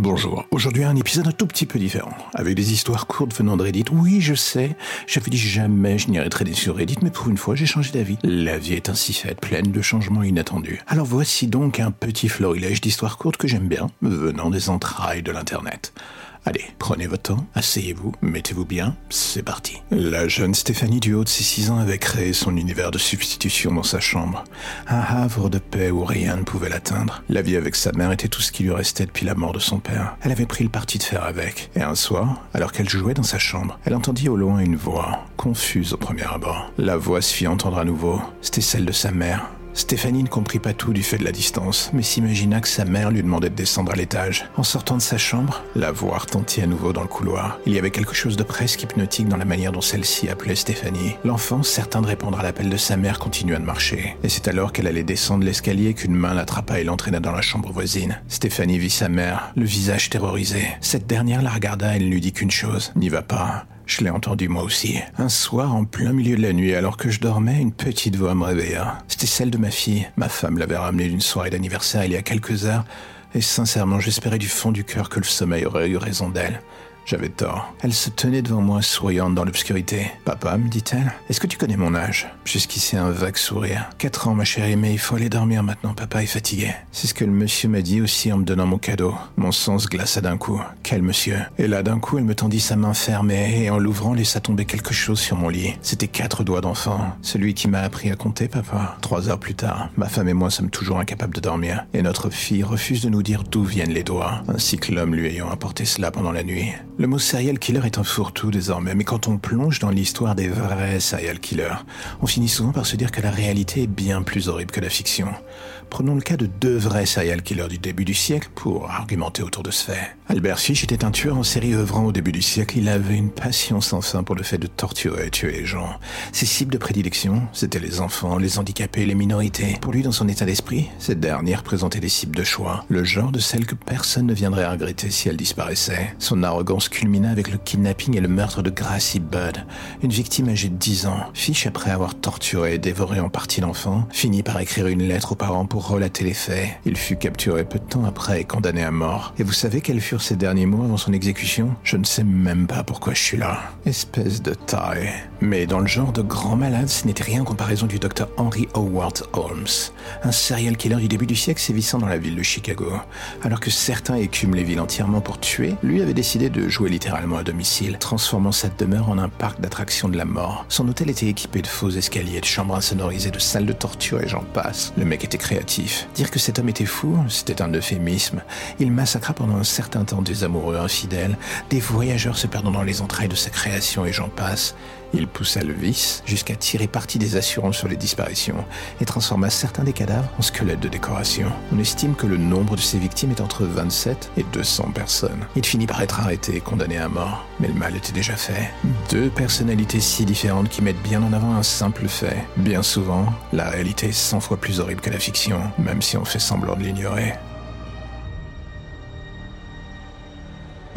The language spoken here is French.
Bonjour, aujourd'hui un épisode un tout petit peu différent, avec des histoires courtes venant de Reddit. Oui, je sais, j'avais dit jamais je n'irais traîner sur Reddit, mais pour une fois j'ai changé d'avis. La vie est ainsi faite, pleine de changements inattendus. Alors voici donc un petit florilège d'histoires courtes que j'aime bien, venant des entrailles de l'Internet. Allez, prenez votre temps, asseyez-vous, mettez-vous bien, c'est parti. La jeune Stéphanie du haut de ses 6 ans avait créé son univers de substitution dans sa chambre. Un havre de paix où rien ne pouvait l'atteindre. La vie avec sa mère était tout ce qui lui restait depuis la mort de son père. Elle avait pris le parti de faire avec. Et un soir, alors qu'elle jouait dans sa chambre, elle entendit au loin une voix, confuse au premier abord. La voix se fit entendre à nouveau. C'était celle de sa mère, Stéphanie ne comprit pas tout du fait de la distance, mais s'imagina que sa mère lui demandait de descendre à l'étage. En sortant de sa chambre, la voix retentit à nouveau dans le couloir. Il y avait quelque chose de presque hypnotique dans la manière dont celle-ci appelait Stéphanie. L'enfant, certain de répondre à l'appel de sa mère, continua de marcher. Et c'est alors qu'elle allait descendre l'escalier qu'une main l'attrapa et l'entraîna dans la chambre voisine. Stéphanie vit sa mère, le visage terrorisé. Cette dernière la regarda et ne lui dit qu'une chose. N'y va pas. Je l'ai entendu moi aussi. Un soir, en plein milieu de la nuit, alors que je dormais, une petite voix me réveilla. C'était celle de ma fille. Ma femme l'avait ramenée d'une soirée d'anniversaire il y a quelques heures, et sincèrement, j'espérais du fond du cœur que le sommeil aurait eu raison d'elle. J'avais tort. Elle se tenait devant moi souriante dans l'obscurité. Papa, me dit-elle, est-ce que tu connais mon âge? Jusqu'ici un vague sourire. Quatre ans, ma chérie, mais il faut aller dormir maintenant, papa est fatigué. C'est ce que le monsieur m'a dit aussi en me donnant mon cadeau. Mon sang se glaça d'un coup. Quel monsieur? Et là, d'un coup, elle me tendit sa main fermée et en l'ouvrant, laissa tomber quelque chose sur mon lit. C'était quatre doigts d'enfant. Celui qui m'a appris à compter, papa. Trois heures plus tard, ma femme et moi sommes toujours incapables de dormir. Et notre fille refuse de nous dire d'où viennent les doigts, ainsi que l'homme lui ayant apporté cela pendant la nuit. Le mot serial killer est un fourre-tout désormais, mais quand on plonge dans l'histoire des vrais serial killers, on finit souvent par se dire que la réalité est bien plus horrible que la fiction. Prenons le cas de deux vrais serial killers du début du siècle pour argumenter autour de ce fait. Albert Fish était un tueur en série œuvrant au début du siècle. Il avait une passion sans fin pour le fait de torturer et tuer les gens. Ses cibles de prédilection, c'étaient les enfants, les handicapés, les minorités. Pour lui, dans son état d'esprit, ces dernières présentaient des cibles de choix, le genre de celles que personne ne viendrait regretter si elles disparaissaient. Son arrogance culmina avec le kidnapping et le meurtre de Gracie Budd, une victime âgée de 10 ans. Fish, après avoir torturé et dévoré en partie l'enfant, finit par écrire une lettre aux parents pour relater les faits. Il fut capturé peu de temps après et condamné à mort. Et vous savez quels furent ses derniers mots avant son exécution? Je ne sais même pas pourquoi je suis là. Espèce de taille. Mais dans le genre de grand malade, ce n'était rien en comparaison du docteur Henry Howard Holmes, un serial killer du début du siècle sévissant dans la ville de Chicago. Alors que certains écument les villes entièrement pour tuer, lui avait décidé de jouer littéralement à domicile, transformant cette demeure en un parc d'attractions de la mort. Son hôtel était équipé de faux escaliers, de chambres insonorisées, de salles de torture et j'en passe. Le mec était créatif. Dire que cet homme était fou, c'était un euphémisme. Il massacra pendant un certain temps des amoureux infidèles, des voyageurs se perdant dans les entrailles de sa création et j'en passe. Il poussa le vice jusqu'à tirer parti des assurances sur les disparitions et transforma certains des cadavres en squelettes de décoration. On estime que le nombre de ses victimes est entre 27 et 200 personnes. Il finit par être arrêté condamné à mort, mais le mal était déjà fait. Deux personnalités si différentes qui mettent bien en avant un simple fait. Bien souvent, la réalité est 100 fois plus horrible que la fiction, même si on fait semblant de l'ignorer.